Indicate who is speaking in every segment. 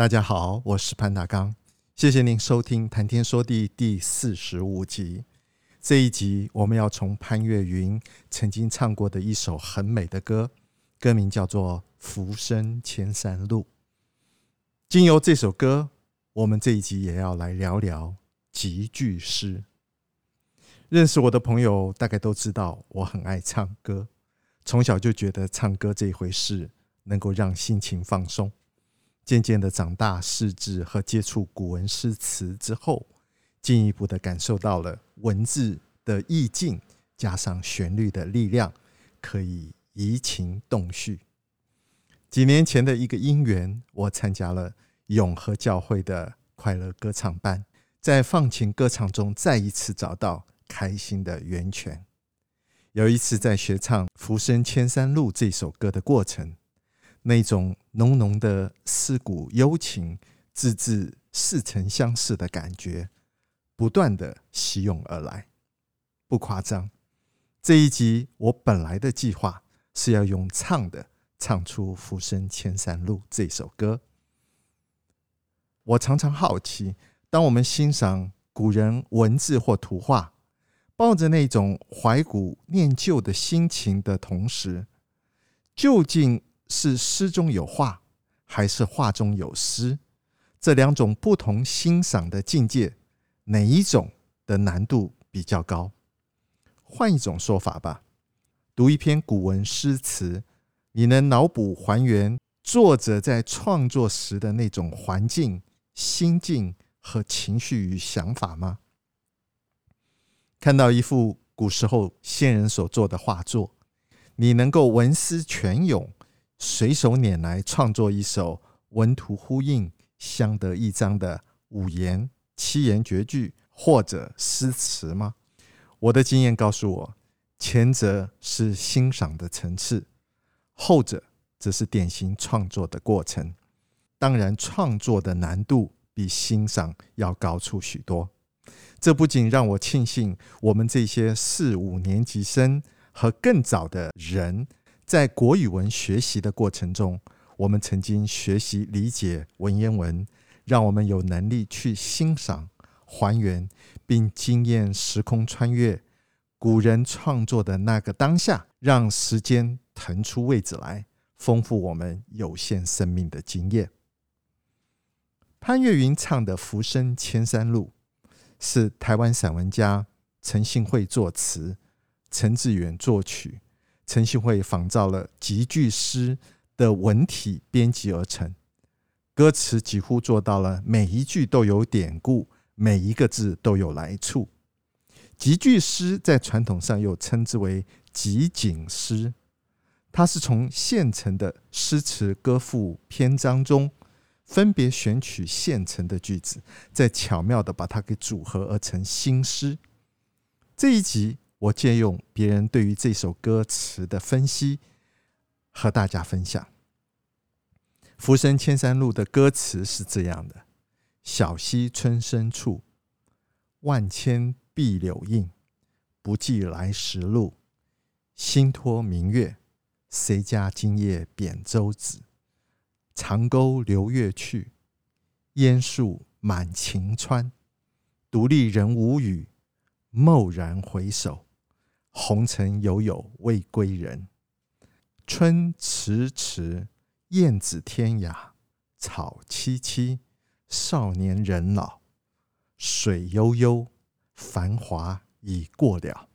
Speaker 1: 大家好，我是潘大刚，谢谢您收听《谈天说地》第四十五集。这一集我们要从潘越云曾经唱过的一首很美的歌，歌名叫做《浮生千山路》。经由这首歌，我们这一集也要来聊聊集句诗。认识我的朋友大概都知道，我很爱唱歌，从小就觉得唱歌这一回事能够让心情放松。渐渐的长大，识字和接触古文诗词之后，进一步的感受到了文字的意境，加上旋律的力量，可以移情动绪。几年前的一个因缘，我参加了永和教会的快乐歌唱班，在放情歌唱中再一次找到开心的源泉。有一次在学唱《浮生千山路》这首歌的过程。那种浓浓的思古幽情、字字似曾相识的感觉，不断的袭涌而来，不夸张。这一集我本来的计划是要用唱的唱出《浮生千山路》这首歌。我常常好奇，当我们欣赏古人文字或图画，抱着那种怀古念旧的心情的同时，究竟，是诗中有画，还是画中有诗？这两种不同欣赏的境界，哪一种的难度比较高？换一种说法吧，读一篇古文诗词，你能脑补还原作者在创作时的那种环境、心境和情绪与想法吗？看到一幅古时候先人所做的画作，你能够文思泉涌？随手拈来创作一首文图呼应、相得益彰的五言、七言绝句或者诗词吗？我的经验告诉我，前者是欣赏的层次，后者则是典型创作的过程。当然，创作的难度比欣赏要高出许多。这不仅让我庆幸，我们这些四五年级生和更早的人。在国语文学习的过程中，我们曾经学习理解文言文，让我们有能力去欣赏、还原，并经验时空穿越古人创作的那个当下，让时间腾出位置来，丰富我们有限生命的经验。潘越云唱的《浮生千山路》，是台湾散文家陈信惠作词，陈志远作曲。陈信惠仿照了集句诗的文体编辑而成，歌词几乎做到了每一句都有典故，每一个字都有来处。集句诗在传统上又称之为集锦诗，它是从现成的诗词歌赋篇章中分别选取现成的句子，再巧妙地把它给组合而成新诗。这一集。我借用别人对于这首歌词的分析，和大家分享。《浮生千山路》的歌词是这样的：小溪春深处，万千碧柳映，不记来时路。新托明月，谁家今夜扁舟子？长沟流月去，烟树满晴川。独立人无语，蓦然回首。红尘悠悠未归人，春迟迟，燕子天涯，草萋萋，少年人老，水悠悠，繁华已过了，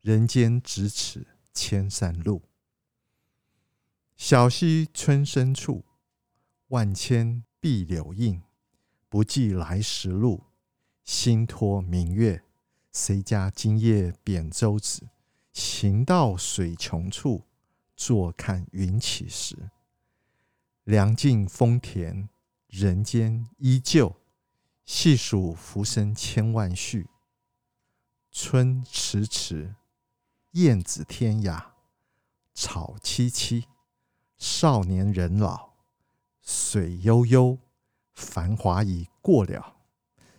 Speaker 1: 人间咫尺千山路。小溪春深处，万千碧柳映，不记来时路。新托明月，谁家今夜扁舟子？行到水穷处，坐看云起时。凉尽风田，人间依旧。细数浮生千万绪，春迟迟，燕子天涯，草萋萋，少年人老，水悠悠，繁华已过了，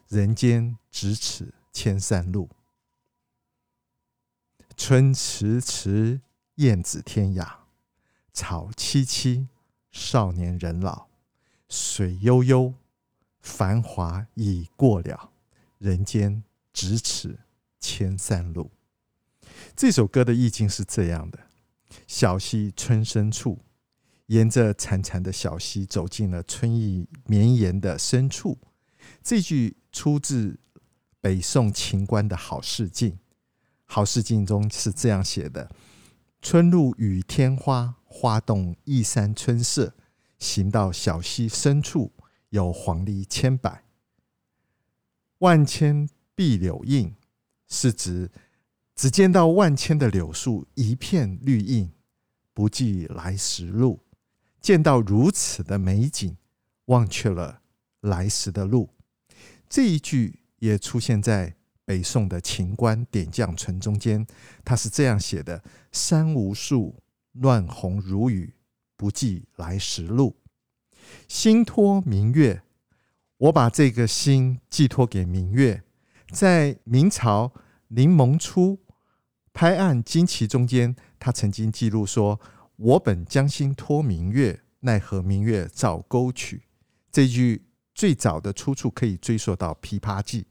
Speaker 1: 人间咫尺千山路。春迟迟，燕子天涯，草萋萋，少年人老，水悠悠。繁华已过了，人间咫尺千山路。这首歌的意境是这样的：小溪春深处，沿着潺潺的小溪走进了春意绵延的深处。这句出自北宋秦观的《好事近》。《好事近》中是这样写的：“春入雨天花，花动一山春色。行到小溪深处。”有黄鹂千百，万千碧柳映，是指只见到万千的柳树，一片绿荫，不记来时路。见到如此的美景，忘却了来时的路。这一句也出现在北宋的秦观点绛存中间，他是这样写的：“山无数，乱红如雨，不记来时路。”心托明月，我把这个心寄托给明月。在明朝林檬初拍案惊奇中间，他曾经记录说：“我本将心托明月，奈何明月照沟渠。”这句最早的出处可以追溯到《琵琶记》。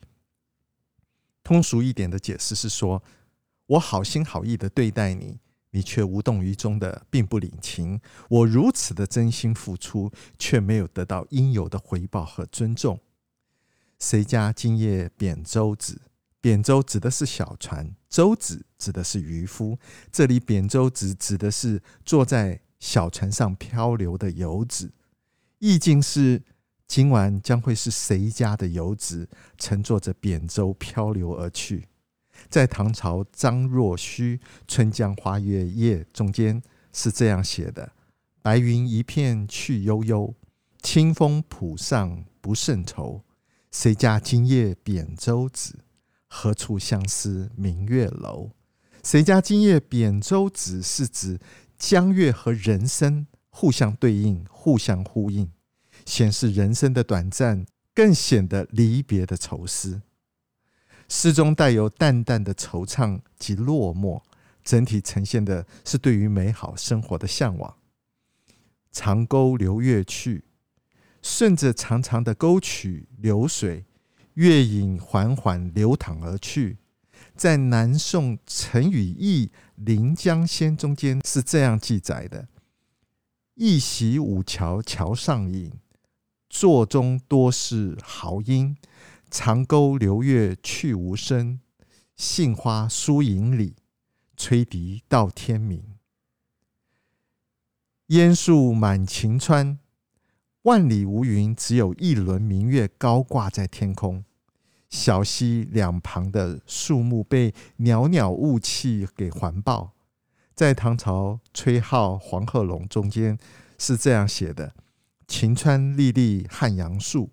Speaker 1: 通俗一点的解释是说：“我好心好意的对待你。”你却无动于衷的，并不领情。我如此的真心付出，却没有得到应有的回报和尊重。谁家今夜扁舟子？扁舟指的是小船，舟子指的是渔夫。这里扁舟子指的是坐在小船上漂流的游子。意境是今晚将会是谁家的游子乘坐着扁舟漂流而去。在唐朝张若虚《春江花月夜》中间是这样写的：“白云一片去悠悠，清风浦上不胜愁。谁家今夜扁舟子？何处相思明月楼？”谁家今夜扁舟子是指江月和人生互相对应、互相呼应，显示人生的短暂，更显得离别的愁思。诗中带有淡淡的惆怅及落寞，整体呈现的是对于美好生活的向往。长沟流月去，顺着长长的沟渠流水，月影缓缓流淌而去。在南宋陈与义《临江仙》中间是这样记载的：一袭五桥桥上影，座中多是豪英。长沟流月去无声，杏花疏影里，吹笛到天明。烟树满晴川，万里无云，只有一轮明月高挂在天空。小溪两旁的树木被袅袅雾气给环抱。在唐朝崔颢《黄鹤楼》中间是这样写的：“晴川历历汉阳树。”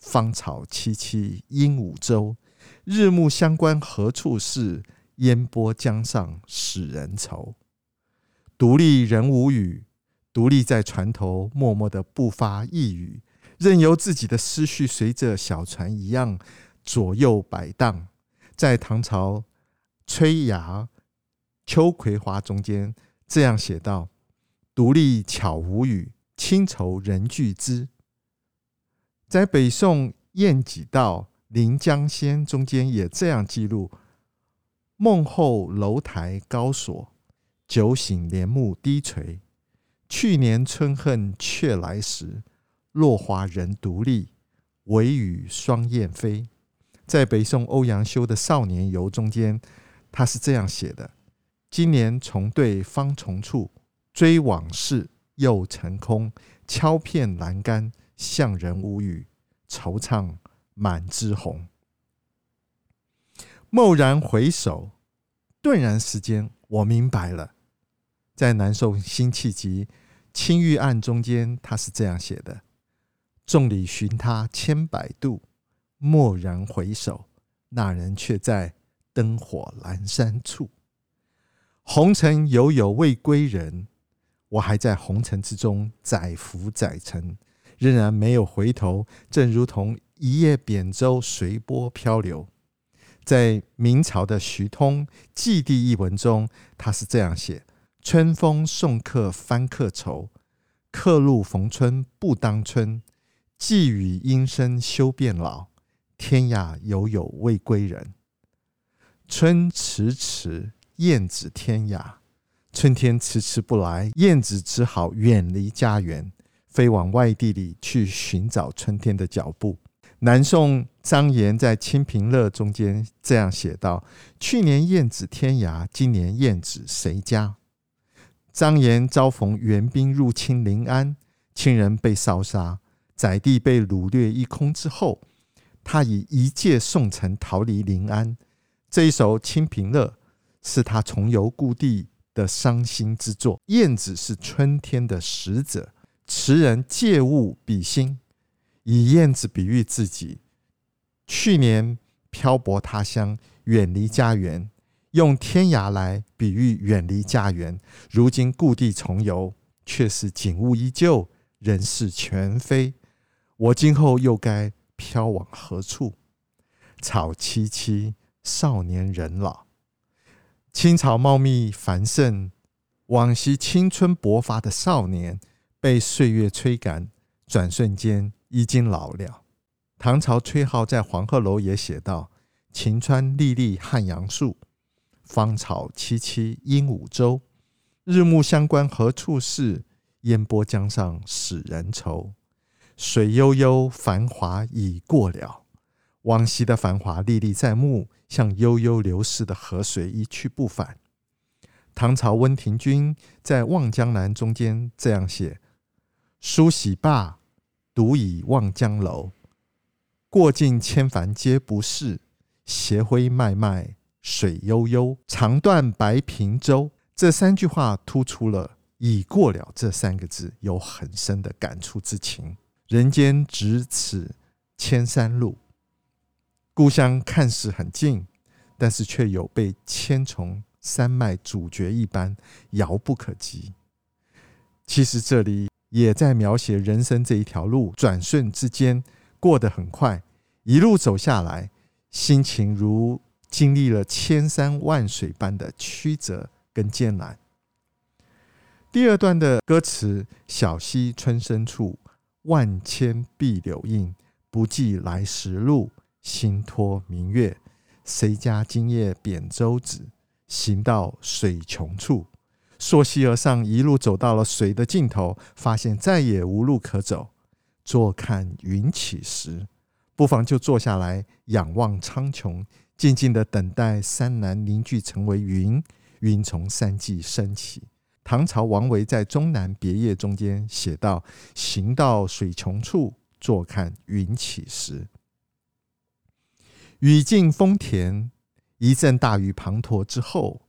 Speaker 1: 芳草萋萋鹦鹉洲，日暮乡关何处是？烟波江上使人愁。独立人无语，独立在船头，默默的不发一语，任由自己的思绪随着小船一样左右摆荡。在唐朝崔牙《秋葵花》中间这样写道：“独立巧无语，清愁人俱知。”在北宋晏几道《临江仙》中间也这样记录：梦后楼台高锁，酒醒帘幕低垂。去年春恨却来时，落花人独立，微雨双燕飞。在北宋欧阳修的《少年游》中间，他是这样写的：今年重对芳丛处，追往事又成空。敲片栏杆。向人无语，惆怅满枝红。蓦然回首，顿然时间，我明白了，在南宋辛弃疾《青玉案》中间，他是这样写的：“众里寻他千百度，蓦然回首，那人却在灯火阑珊处。红尘悠悠未归人，我还在红尘之中载浮载沉，仍然没有回头，正如同一叶扁舟随波漂流。”在明朝的徐通《祭地》一文中，他是这样写：“春风送客翻客愁，客路逢春不当春。寄语音声休变老，天涯犹有未归人。春迟迟，燕子天涯。春天迟迟不来，燕子只好远离家园，飞往外地里去寻找春天的脚步。”南宋张炎在《清平乐》中间这样写道：“去年燕子天涯，今年燕子谁家？”张炎遭逢元兵入侵临安，亲人被烧杀，载地被掳掠一空之后，他以一介宋臣逃离临安。这一首《清平乐》是他重游故地的伤心之作。燕子是春天的使者，词人借物比心。以燕子比喻自己，去年漂泊他乡，远离家园；用天涯来比喻远离家园。如今故地重游，却是景物依旧，人事全非。我今后又该飘往何处？草萋萋，少年人老。青草茂密繁盛，往昔青春勃发的少年，被岁月催赶，转瞬间。已经老了。唐朝崔颢在《黄鹤楼》也写道：“晴川历历汉阳树，芳草萋萋鹦鹉洲。日暮乡关何处是？烟波江上使人愁。水悠悠，繁华已过了。往昔的繁华历历在目，像悠悠流逝的河水，一去不返。”唐朝温庭筠在《望江南》中间这样写：“梳洗罢。”独倚望江楼，过尽千帆皆不是。斜晖脉脉水悠悠，长断白苹洲。这三句话突出了“已过了”这三个字，有很深的感触之情。人间咫尺千山路，故乡看似很近，但是却有被千重山脉阻绝一般，遥不可及。其实这里。也在描写人生这一条路，转瞬之间过得很快，一路走下来，心情如经历了千山万水般的曲折跟艰难。第二段的歌词：“小溪春深处，万千碧柳映。不记来时路，心托明月。谁家今夜扁舟子，行到水穷处。”溯溪而上，一路走到了水的尽头，发现再也无路可走。坐看云起时，不妨就坐下来仰望苍穹，静静的等待山峦凝聚成为云，云从山际升起。唐朝王维在《终南别业》中间写道：“行到水穷处，坐看云起时。”雨尽风停，一阵大雨滂沱之后，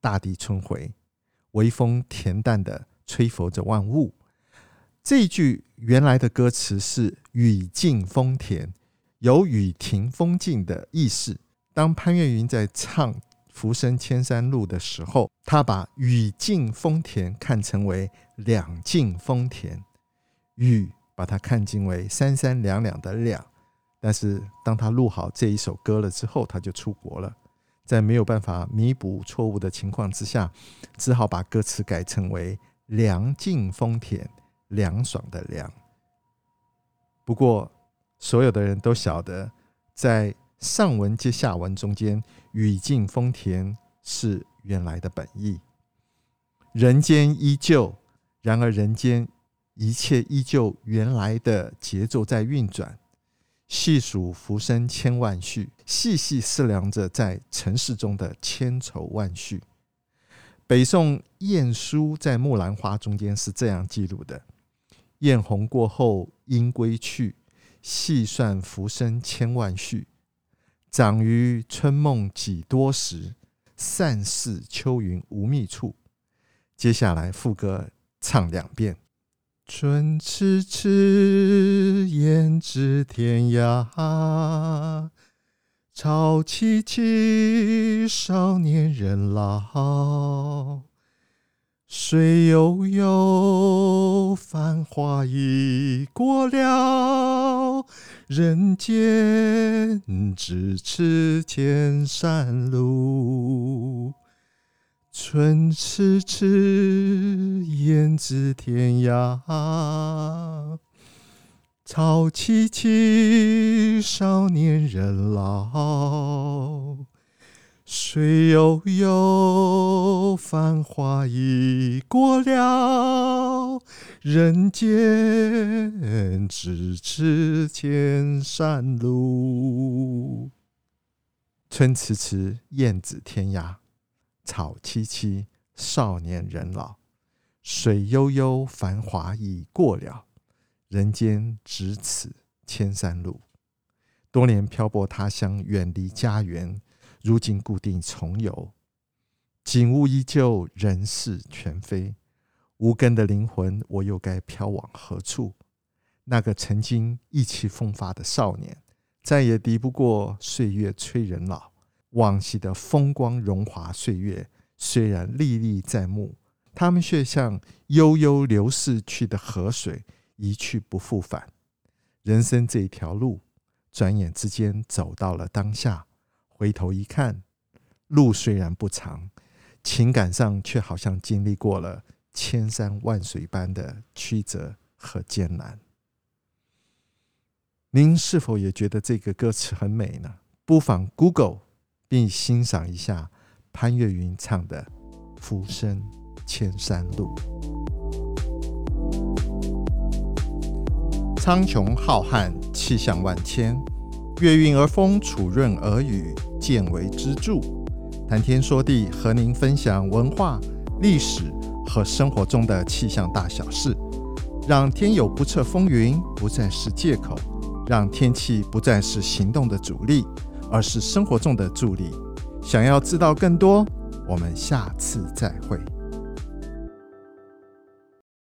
Speaker 1: 大地春回。微风恬淡的吹拂着万物。这句原来的歌词是“雨尽风恬”，有雨停风静的意思。当潘越云在唱《浮生千山路》的时候，他把“雨尽风恬”看成为“两尽风恬”，雨把它看成为三三两两的“两”。但是当他录好这一首歌了之后，他就出国了。在没有办法弥补错误的情况之下，只好把歌词改成为“凉尽风田”，凉爽的凉。不过，所有的人都晓得，在上文接下文中间，“雨尽风田”是原来的本意。人间依旧，然而人间一切依旧原来的节奏在运转。细数浮生千万绪，细细思量着在尘世中的千愁万绪。北宋晏殊在《木兰花》中间是这样记录的：“艳红过后应归去，细算浮生千万绪。长于春梦几多时，散似秋云无觅处。接下来副歌唱两遍：春迟迟，雁至天涯。潮起起，少年人老。水悠悠，繁华已过了。人间咫尺，千山路。春迟迟，燕子天涯。草萋萋，少年人老。水悠悠，繁华已过了。人间咫尺，千山路。春迟迟，燕子天涯。草萋萋，少年人老。水悠悠，繁华已过了。人间只此，千山路。多年漂泊他乡，远离家园，如今故地重游，景物依旧，人事全非。无根的灵魂，我又该飘往何处？那个曾经意气风发的少年，再也敌不过岁月催人老。往昔的风光荣华岁月，虽然历历在目，他们却像悠悠流逝去的河水。一去不复返，人生这一条路，转眼之间走到了当下。回头一看，路虽然不长，情感上却好像经历过了千山万水般的曲折和艰难。您是否也觉得这个歌词很美呢？不妨 Google 并欣赏一下潘越云唱的《浮生千山路》。苍穹浩瀚，气象万千，月运而风，础润而雨，见为支柱。谈天说地，和您分享文化、历史和生活中的气象大小事，让天有不测风云不再是借口，让天气不再是行动的阻力，而是生活中的助力。想要知道更多，我们下次再会。